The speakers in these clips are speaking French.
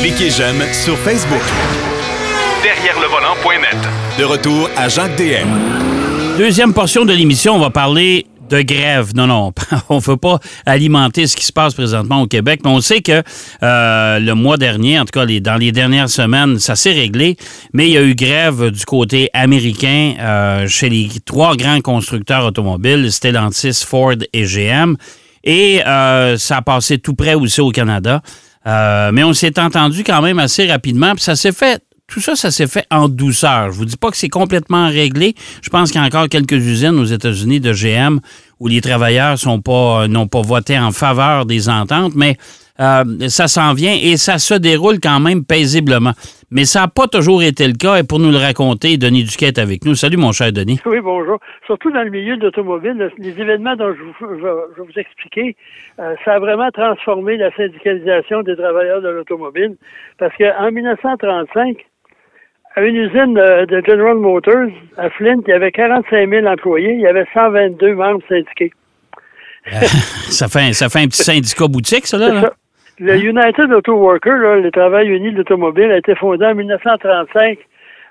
Cliquez j'aime sur Facebook. Derrière le volant.net. De retour à Jacques DM. Deuxième portion de l'émission, on va parler de grève. Non, non, on ne veut pas alimenter ce qui se passe présentement au Québec, mais on sait que euh, le mois dernier, en tout cas les, dans les dernières semaines, ça s'est réglé, mais il y a eu grève du côté américain euh, chez les trois grands constructeurs automobiles, Stellantis, Ford et GM. Et euh, ça a passé tout près aussi au Canada. Mais on s'est entendu quand même assez rapidement, puis ça s'est fait tout ça, ça s'est fait en douceur. Je vous dis pas que c'est complètement réglé. Je pense qu'il y a encore quelques usines aux États-Unis de GM où les travailleurs pas n'ont pas voté en faveur des ententes, mais euh, ça s'en vient et ça se déroule quand même paisiblement. Mais ça n'a pas toujours été le cas. Et pour nous le raconter, Denis Duquette avec nous. Salut, mon cher Denis. Oui, bonjour. Surtout dans le milieu de l'automobile, les événements dont je, vais vous expliquer, euh, ça a vraiment transformé la syndicalisation des travailleurs de l'automobile. Parce qu'en 1935, à une usine de, General Motors à Flint, il y avait 45 000 employés, il y avait 122 membres syndiqués. ça, fait, ça fait un petit syndicat boutique, ça, là? Le United Auto Worker, le travail uni de l'automobile, a été fondé en 1935.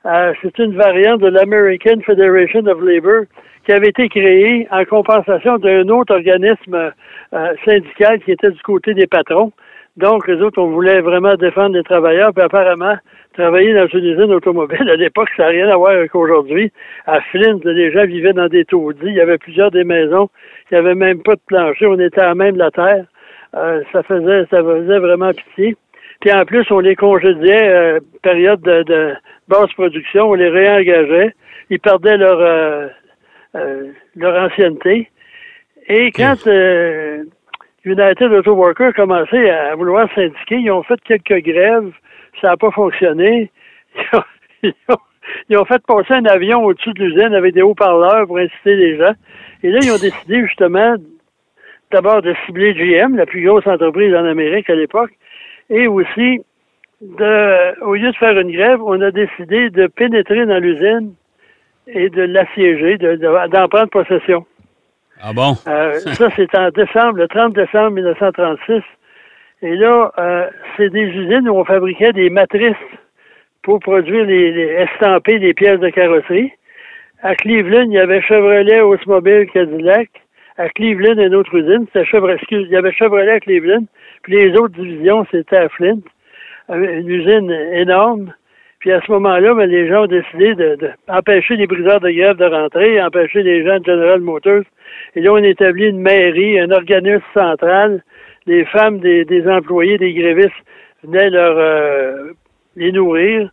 Euh, c'est une variante de l'American Federation of Labor qui avait été créée en compensation d'un autre organisme euh, syndical qui était du côté des patrons. Donc, les autres, on voulait vraiment défendre les travailleurs, puis apparemment, travailler dans une usine automobile, à l'époque, ça n'a rien à voir avec aujourd'hui. À Flint, les gens vivaient dans des taudis, il y avait plusieurs des maisons, il n'y avait même pas de plancher, on était à même de la terre. Euh, ça faisait ça faisait vraiment pitié. Puis en plus, on les congédiait, euh, période de, basse production, on les réengageait, ils perdaient leur euh, leur ancienneté. Et quand United Auto Workers a commencé à vouloir syndiquer, ils ont fait quelques grèves ça n'a pas fonctionné. Ils ont, fait passer un avion au-dessus de l'usine avec des haut-parleurs pour inciter les gens. Et là, ils ont décidé justement d'abord de cibler GM, la plus grosse entreprise en Amérique à l'époque, et aussi de, au lieu de faire une grève, on a décidé de pénétrer dans l'usine et de l'assiéger, d'en prendre possession. Ah bon? Euh, ça, c'est en décembre, le 30 décembre 1936. Et là, euh, c'est des usines où on fabriquait des matrices pour produire les, estampés des pièces de carrosserie. À Cleveland, il y avait Chevrolet, Oldsmobile, Cadillac. À Cleveland, une autre usine, c'était Chevrolet, il y avait Chevrolet à Cleveland. Puis les autres divisions, c'était à Flint. Euh, une usine énorme. Puis à ce moment-là, ben, les gens ont décidé d'empêcher de, les briseurs de grève de rentrer, empêcher les gens de General Motors. Et là, on établit une mairie, un organisme central les femmes des, employés, des grévistes venaient leur euh, les nourrir,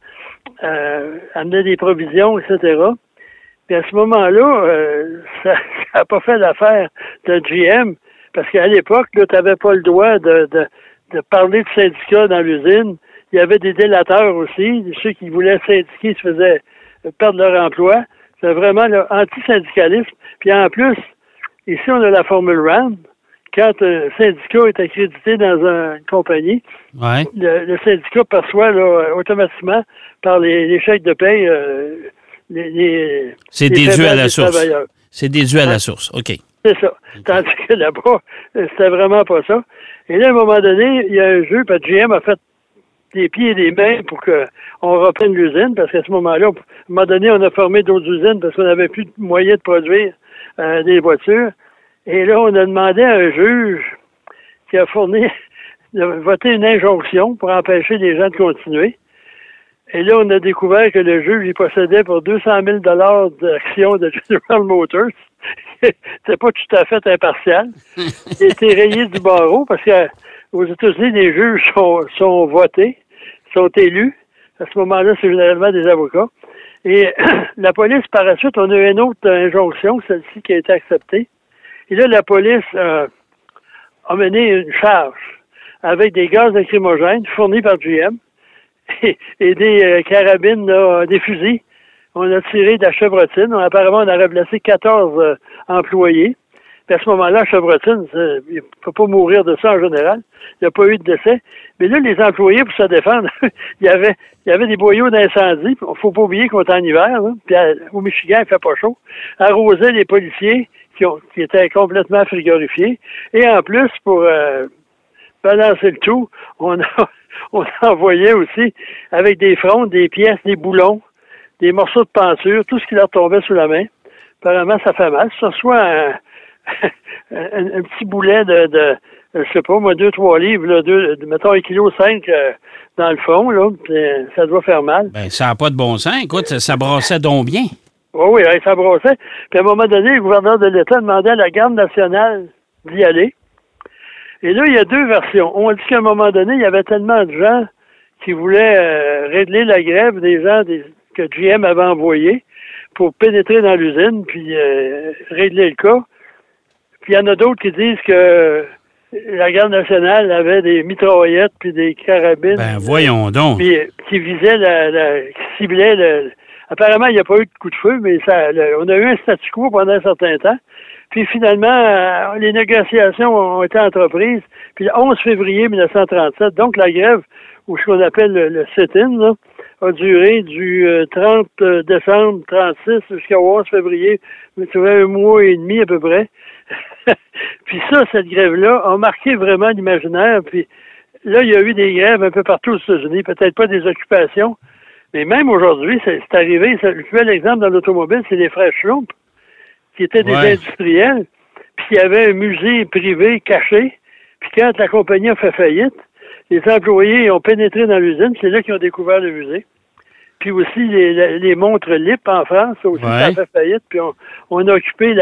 euh, amenaient des provisions, etc. Puis à ce moment-là, euh, ça n'a pas fait l'affaire de GM, parce qu'à l'époque, tu n'avais pas le droit de, de, parler de syndicats dans l'usine. Il y avait des délateurs aussi, ceux qui voulaient syndiquer se faisaient perdre leur emploi. C'est vraiment l'anti-syndicalisme. Puis en plus, ici, on a la formule RAND, quand un syndicat est accrédité dans une compagnie, le, syndicat perçoit automatiquement par les, chèques de paie euh, les, C'est déduit à la source. C'est déduit à la source, OK. C'est ça. Tandis que là-bas, c'était vraiment pas ça. Et là, à un moment donné, il y a un jeu, parce que GM a fait des pieds et des mains pour qu'on reprenne l'usine, parce qu'à ce moment-là, à un moment donné, on a formé d'autres usines parce qu'on n'avait plus de moyens de produire euh, des voitures. Et là, on a demandé à un juge qui a fourni, de voter une injonction pour empêcher les gens de continuer. Et là, on a découvert que le juge, il possédait pour 200 000 d'actions de General Motors. C'est pas tout à fait impartial. Il a été rayé du barreau parce qu'aux États-Unis, les juges sont, sont votés, sont élus. À ce moment-là, c'est généralement des avocats. Et la police, par la suite, on a eu une autre injonction, celle-ci qui a été acceptée. Et là, la police euh, a mené une charge avec des gaz lacrymogènes fournis par GM et, des euh, carabines, des fusils. On a tiré de la chevrotine. apparemment, on a remplacé 14 euh, employés. Puis à ce moment-là, chevrotine, il ne peut pas mourir de ça en général. Il n'y a pas eu de décès. Mais là, les employés, pour se défendre, il y avait il y avait des boyaux d'incendie. Il faut pas oublier qu'on est en hiver. Puis au Michigan, il fait pas chaud. Arrosaient les policiers qui, étaient complètement frigorifiés. Et en plus, pour euh, balancer le tout, on a, on envoyait aussi avec des frondes, des pièces, des boulons, des morceaux de peinture, tout ce qui leur tombait sous la main. Apparemment, ça fait mal. Ça soit un, un, petit boulet de, de, je sais pas, moi, deux, trois livres, là, deux, mettons un kilo cinq euh, dans le fond, là, ça doit faire mal. Ben, ça n'a pas de bon sens. Écoute, ça, brassait donc bien. Oui, oui, ça brassait. Puis à un moment donné, le gouverneur de l'État demandait à la garde nationale d'y aller. Et là, il y a deux versions. On dit qu'à un moment donné, il y avait tellement de gens qui voulaient euh, régler la grève des gens que GM avait envoyés pour pénétrer dans l'usine puis euh, régler le cas. Puis il y en a d'autres qui disent que la garde nationale avait des mitraillettes puis des carabines. Ben voyons donc. Puis, qui visaient la, qui ciblaient le. Apparemment, il n'y a pas eu de coup de feu, mais ça, on a eu un statu quo pendant un certain temps. Puis finalement, euh, les négociations ont été entreprises. Puis le 11 février 1937, donc la grève, ou ce qu'on appelle le, sit-in, a duré du 30 euh, euh, décembre 36 jusqu'au 11 février, mais tu un mois et demi à peu près. puis ça, cette grève-là a marqué vraiment l'imaginaire. Puis là, il y a eu des grèves un peu partout aux États-Unis, peut-être pas des occupations, mais même aujourd'hui, c'est arrivé. le plus bel exemple dans l'automobile, c'est les frères Schlump, qui étaient des industriels, puis il y avait un musée privé caché. Puis quand la compagnie a fait faillite, les employés ont pénétré dans l'usine, c'est là qu'ils ont découvert le musée. Puis aussi les, montres LIP en France, aussi ça a fait faillite. Puis on, a occupé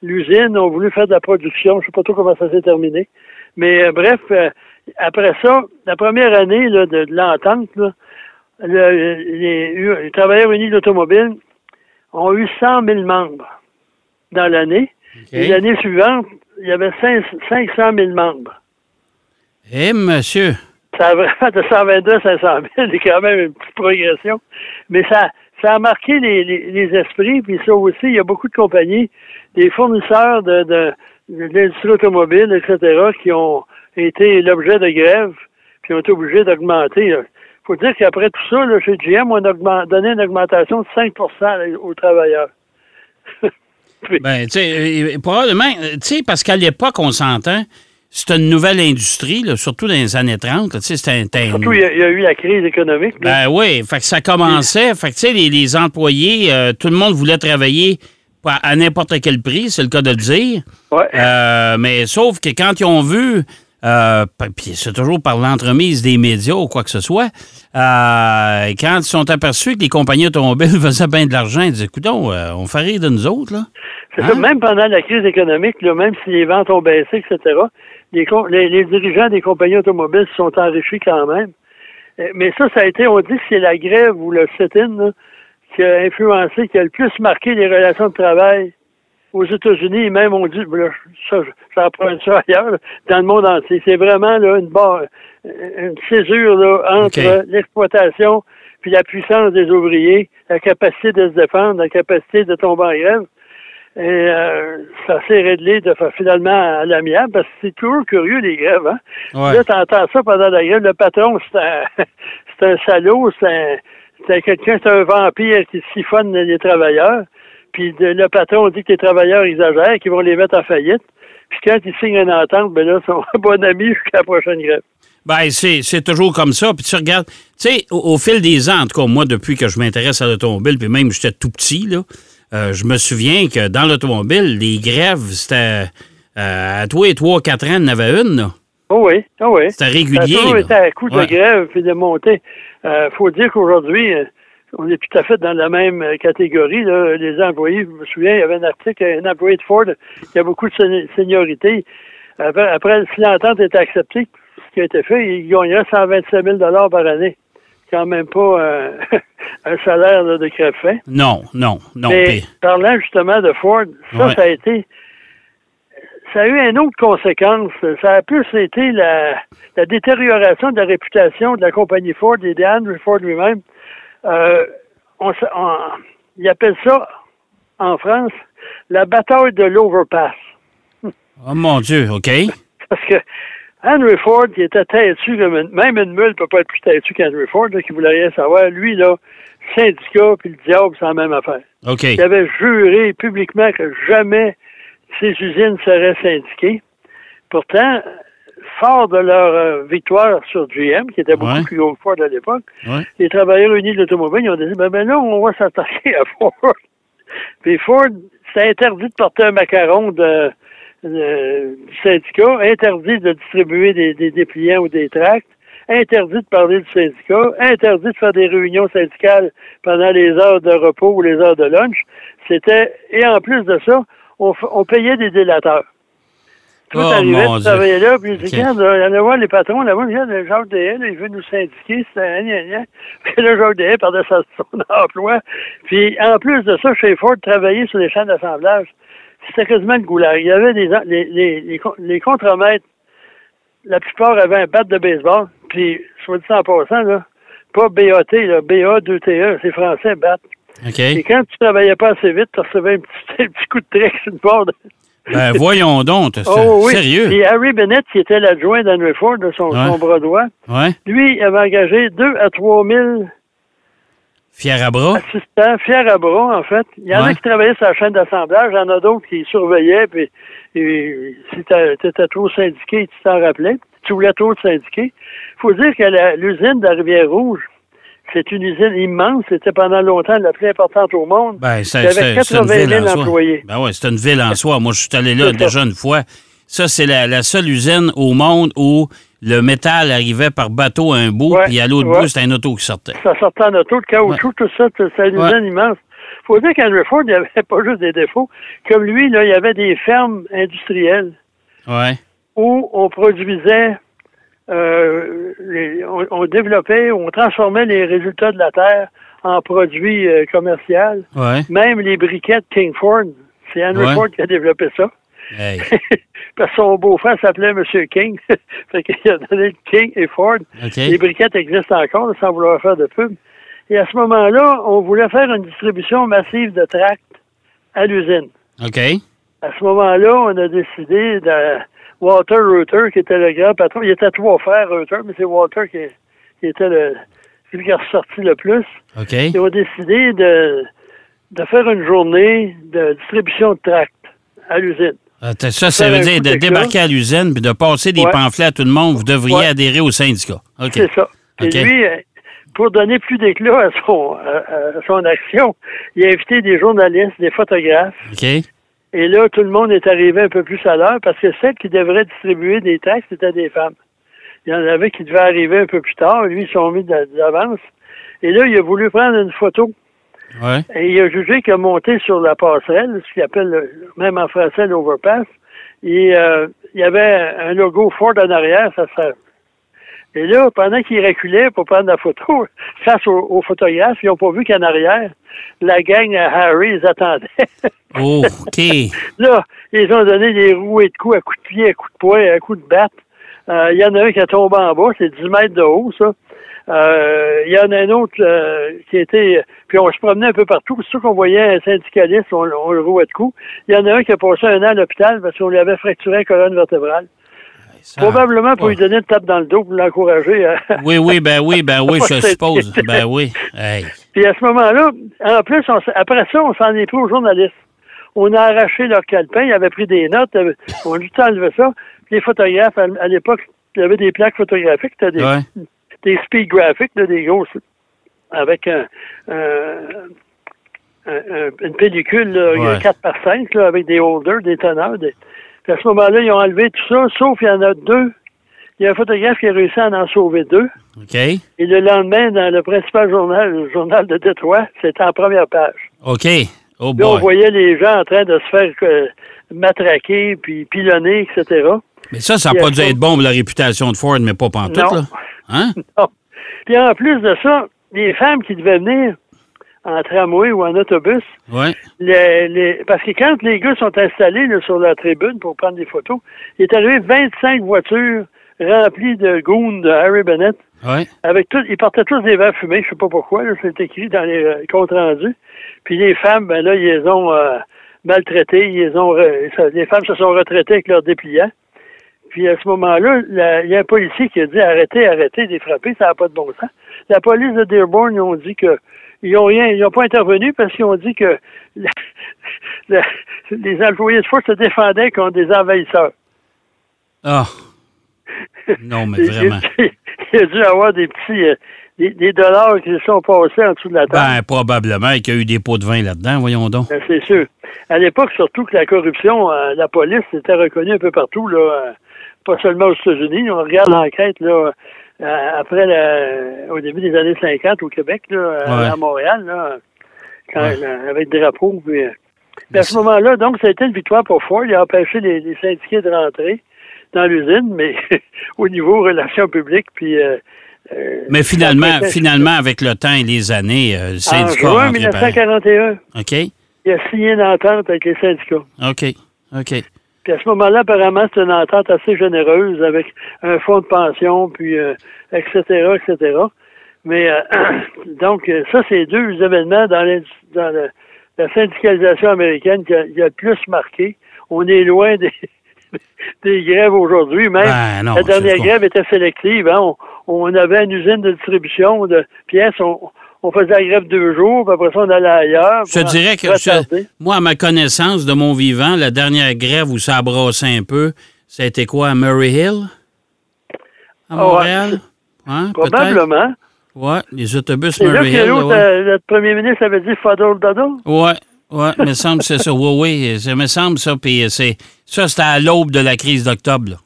l'usine, on a voulu faire de la production. Je sais pas trop comment ça s'est terminé. Mais euh, bref, euh, après ça, la première année de, l'entente, les, travailleurs unis de l'automobile ont eu 100 000 membres dans l'année. Et l'année suivante, il y avait 500 000 membres. Eh, monsieur! Ça a vraiment de 122 à 500 000, c'est quand même une petite progression. Mais ça, ça a marqué les, les, esprits, puis ça aussi, il y a beaucoup de compagnies, des fournisseurs de, de, l'industrie automobile, etc., qui ont été l'objet de grève, puis ont été obligés d'augmenter. Il faut dire qu'après tout ça, là, chez GM, on a donné une augmentation de 5% aux travailleurs. ben, tu sais, euh, probablement, tu sais, parce qu'à l'époque, on s'entend, c'est une nouvelle industrie, surtout dans les années 30. Tu sais, surtout, il y, a, eu la crise économique. Ben oui, fait que ça commençait. Fait que, tu sais, les, employés, euh, tout le monde voulait travailler à n'importe quel prix, c'est le cas de le dire. Ouais. Euh, mais sauf que quand ils ont vu, euh, puis c'est toujours par l'entremise des médias ou quoi que ce soit, quand ils sont aperçus que les compagnies automobiles faisaient bien de l'argent, ils disaient, écoute, on fait rire de nous autres, là. C'est ça, hein? même pendant la crise économique, même si les ventes ont baissé, etc., les, dirigeants des compagnies automobiles se sont enrichis quand même. Euh, mais ça, ça a été, on dit que c'est la grève ou le sit-in qui a influencé, qui a le plus marqué les relations de travail aux États-Unis. Même, on dit, ça, j'en prends ça ailleurs, dans le monde entier. C'est vraiment là, une barre, une césure là, entre l'exploitation puis la puissance des ouvriers, la capacité de se défendre, la capacité de tomber en grève. Et euh, ça s'est réglé de finalement à l'amiable parce que c'est toujours curieux les grèves. Hein? Ouais. Là, t'entends ça pendant la grève. Le patron, c'est un, c'est un salaud, c'est, c'est quelqu'un, c'est un vampire qui siphonne les travailleurs. Puis le patron dit que les travailleurs exagèrent, qu'ils vont les mettre en faillite. Puis quand ils signent une entente, ben là, ils sont bon amis jusqu'à la prochaine grève. Ben, c'est, c'est toujours comme ça. Puis tu regardes, tu sais, au, au, fil des ans, en tout cas, moi, depuis que je m'intéresse à l'automobile, puis même j'étais tout petit, là, euh, je me souviens que dans l'automobile, les grèves, c'était euh, à toi et trois, quatre ans, il y en avait une. Là. Oh oui, oh oui. C'était régulier. C'était à coup de grève puis de montée. Il euh, faut dire qu'aujourd'hui, on est tout à fait dans la même catégorie. Là. Les employés, je me souviens, il y avait un article, un employé de Ford qui a beaucoup de seniorité. Après, après si l'entente était acceptée, ce qui a été fait, il gagnerait 127 000 par année quand même pas euh, un salaire de crève-fin. Non, non, non. Mais parlant justement de Ford, ça, ça a été. Ça a eu une autre conséquence. Ça a plus été la, détérioration de la réputation de la compagnie Ford et d'Andrew Ford lui-même. Euh, on, il appelle ça, en France, la bataille de l'overpass. Oh mon Dieu, OK. Parce que Henry Ford, qui était têtu, même une mule ne peut pas être plus têtu qu'Henry Ford, là, qui voulait rien savoir. Lui, là, syndicat, puis le diable, c'est la même affaire. Il avait juré publiquement que jamais ces usines seraient syndiquées. Pourtant, fort de leur euh, victoire sur GM, qui était beaucoup Ouais. plus haut que Ford à l'époque, Ouais. les travailleurs unis de l'automobile, ils ont dit, ben, ben là, on va s'attaquer à Ford. Puis Ford, c'est interdit de porter un macaron de, de- du syndicat, interdit de distribuer des, des dépliants ou des tracts, interdit de parler du syndicat, interdit de faire des réunions syndicales pendant les heures de repos ou les heures de lunch. C'était, et en plus de ça, on, on payait des délateurs. Tout Oh, arrivait, mon tu Dieu. travaillais là, puis je dis, regarde, là, allez voir les patrons là-bas, regarde, Jacques Dehaye, là, il veut nous syndiquer, c'est un gna, gna. Puis là, Jacques Dehaye perdait sa- son emploi. Puis en plus de ça, chez Ford, travailler sur les champs d'assemblage, c'était quasiment le goulag. Il y avait des, les, les, les, les contremaîtres, la plupart avaient un bat de baseball, puis, soit dit en passant, là, pas BAT, là, BA 2TE, c'est français, bat. OK. Et quand tu travaillais pas assez vite, tu recevais un petit, un petit coup de trek sur une porte. Ben, voyons donc. c'est- Oh oui. Sérieux? Puis Harry Bennett, qui était l'adjoint d'Henry Ford, de son, Ouais. son bras droit, Ouais. lui, il avait engagé 2 à 3 000 Fier à bras? assistants, fiers à bras, en fait. Il y en Ouais. a qui travaillaient sur la chaîne d'assemblage, il y en a d'autres qui surveillaient, puis et, si tu étais trop syndiqué, tu t'en rappelais, tu voulais trop te syndiquer. Il faut dire que l'usine de la Rivière-Rouge, c'est une usine immense, c'était pendant longtemps la plus importante au monde. Ben, c'est Il y avait c'est- c'est une 80 ville 000 en soi. employés. Ben oui, c'est une ville en soi. Moi, je suis allé là déjà une fois. Ça, c'est la, la seule usine au monde où le métal arrivait par bateau à un bout, Ouais, puis à l'autre ouais. bout, c'était un auto qui sortait. ça sortait en auto, le caoutchouc, tout ça, c'est une usine immense. faut dire qu'Henry Ford, il n'y avait pas juste des défauts. Comme lui, là, il y avait des fermes industrielles Ouais. où on produisait, euh, les- on, on développait, on transformait les résultats de la terre en produits euh, commerciaux. Ouais. Même les briquettes King Ford, c'est Henry Ouais. Ford qui a développé ça. Hey. Parce que son beau-frère s'appelait Monsieur King. fait qu'il a donné King et Ford. Les briquettes existent encore, sans vouloir faire de pub. Et à ce moment-là, on voulait faire une distribution massive de tracts à l'usine. OK. À ce moment-là, on a décidé de Walter Reuter, qui était le grand patron. Il était trois frères Reuter, mais c'est Walter qui, qui était le celui qui a ressorti le plus. OK. Ils ont décidé de, de faire une journée de distribution de tracts à l'usine. T'as- Ça, ça veut dire de débarquer à l'usine puis de passer des Ouais. pamphlets à tout le monde. Vous devriez Ouais. adhérer au syndicat. C'est ça. Et OK. lui, euh, pour donner plus d'éclat à son, à- à son action, il a invité des journalistes, des photographes. Et là, tout le monde est arrivé un peu plus à l'heure parce que celles qui devraient distribuer des taxes, c'était des femmes. Il y en avait qui devaient arriver un peu plus tard. Lui, ils sont mis d'a- d'avance. Et là, il a voulu prendre une photo. Ouais. Et il a jugé qu'il a monté sur la passerelle, ce qu'il appelle, le- même en français, l'overpass. Et euh, il y avait un logo Ford en arrière, ça ça. Et là, pendant qu'il reculait pour prendre la photo, face aux, aux photographes, ils n'ont pas vu qu'en arrière, la gang à Harry les attendait. Oh, OK. là, ils ont donné des rouées de coups, à coups de pied, à coups de poing, à coups de batte. Euh, Il y en a un qui a tombé en bas, c'est 10 mètres de haut, ça. Euh, Il y en a un autre euh, qui était... Puis on se promenait un peu partout. C'est sûr qu'on voyait un syndicaliste, on, on le rouait de coups. Il y en a un qui a passé un an à l'hôpital parce qu'on lui avait fracturé la colonne vertébrale. Ça- Probablement pour ouais. lui donner une tape dans le dos pour l'encourager. à- Oui, oui, ben oui, ben oui, je suppose. Ben oui. Hey. Puis à ce moment-là, en plus, on après ça, on s'en est pris aux journalistes. On a arraché leur calepin, ils avaient pris des notes, on a juste enlevé ça. Puis les photographes, à, à l'époque, il y avait des plaques photographiques, des, Ouais. des speed graphiques, là, des grosses, avec un, un- un- un- une pellicule là, Ouais. 4 par 5 là, avec des holders, des teneurs. Des... Puis à ce moment-là, ils ont enlevé tout ça, sauf il y en a deux. Il y a un photographe qui a réussi à en sauver deux. OK. Et le lendemain, dans le principal journal, le journal de Détroit, c'était en première page. OK. Oh Là, on boy. voyait les gens en train de se faire euh, matraquer, puis pilonner, etc. Mais ça, ça n'a pas dû être bon pour la réputation de Ford, mais pas pantoute, Non. là. Hein? Non. Puis en plus de ça, les femmes qui devaient venir en tramway ou en autobus, Ouais. les, les- parce que quand les gars sont installés là, sur la tribune pour prendre des photos, il est arrivé 25 voitures remplies de goons de Harry Bennett. Ouais. avec tout, ils portaient tous des verres fumés, je sais pas pourquoi, c'est écrit dans les euh, comptes rendus. Puis les femmes, ben là, ils les ont euh, maltraitées, ils les ont, les femmes se sont retraitées avec leurs dépliants. Puis à ce moment-là, il y a un policier qui a dit arrêtez, arrêtez de les frapper, ça n'a pas de bon sens. La police de Dearborn, ils ont dit que ils ont rien, ils n'ont pas intervenu parce qu'ils ont dit que la- la- les employés de force se défendaient contre des envahisseurs. Ah. Non, mais Il- vraiment. Il, il a dû avoir des petits euh, des, des dollars qui se sont passés en dessous de la table. Ben, probablement qu'il y a eu des pots de vin là-dedans, voyons donc. Ben, c'est sûr. À l'époque, surtout que la corruption, euh, la police était reconnue un peu partout, là, euh, pas seulement aux États-Unis. On regarde l'enquête là, après la, au début des années 50 au Québec, là, euh, Ouais. à Montréal, là, quand, Ouais. là, avec des drapeaux. Puis, euh, à ce moment-là, donc, ça a été une victoire pour Ford. Il a empêché les, les syndiqués de rentrer dans l'usine, mais au niveau relations publiques, puis euh, euh, Mais finalement, finalement, avec le temps et les années, euh, le en syndicat a juin rentré pareil. 1941, OK, il a signé une entente avec les syndicats. OK, OK. Puis à ce moment-là, apparemment, c'est une entente assez généreuse avec un fonds de pension, puis euh, etc., etc. Mais euh, donc, euh, ça, c'est deux événements dans, dans le- la syndicalisation américaine qui a, qui a le plus marqué. On est loin des, des grèves aujourd'hui. Même Ben, non, la dernière grève était sélective. hein. On, on avait une usine de distribution de pièces. On, on faisait la grève deux jours, puis après ça, on allait ailleurs. Je te dirais que, je- moi, à ma connaissance de mon vivant, la dernière grève où ça a brassé un peu, ça a été quoi, à Murray Hill? À Ah, Montréal? Hein? Probablement. Ouais, les autobus là Murray Hill. l'autre, ouais. euh, notre premier ministre avait dit Fadol Dodo. Ouais, ouais, me semble que c'est ça. Oui, oui, ça me semble ça. Puis c'est ça, c'était à l'aube de la crise d'octobre. Là.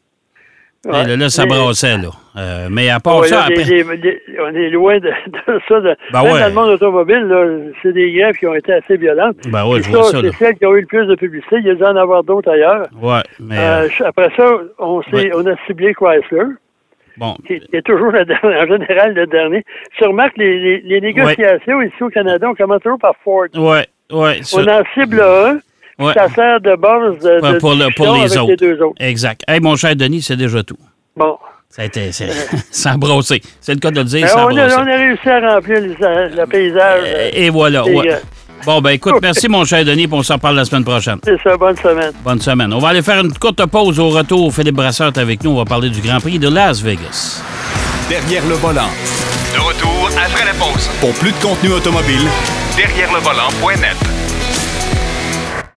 Ouais. Là, là, ça Mais- brassait, là. Euh, mais à part Ouais, ça, là, après. des- des- on est loin de, de ça. De, Ben même ouais. dans le monde automobile, c'est des grèves qui ont été assez violentes. Ben ouais. C'est celles qui ont eu le plus de publicité. Il y a dû en avoir d'autres ailleurs. Ouais, mais. Euh, euh, après ça, on, on a ciblé Chrysler, bon. qui, qui est toujours le dernier- en général le dernier. Tu remarques, les, les, les négociations ici au Canada, on commence toujours par Ford. Ouais, ouais. ça- On en cible un, puis ça sert de base de, pour, le- pour discussion les autres. les deux autres. Exact. Hey, mon cher Denis, c'est déjà tout. Bon. Ça a été. a brossé. C'est le cas de le dire, Ben, a on, a, on a réussi à remplir le, le paysage. euh, Et voilà. ouais. Bon, ben écoute, merci, mon cher Denis, puis on s'en parle la semaine prochaine. C'est ça, bonne semaine. Bonne semaine. On va aller faire une courte pause au retour. Philippe Brasseur est avec nous. On va parler du Grand Prix de Las Vegas. Derrière le volant. De retour après la pause. Pour plus de contenu automobile, Derrière le volant.net.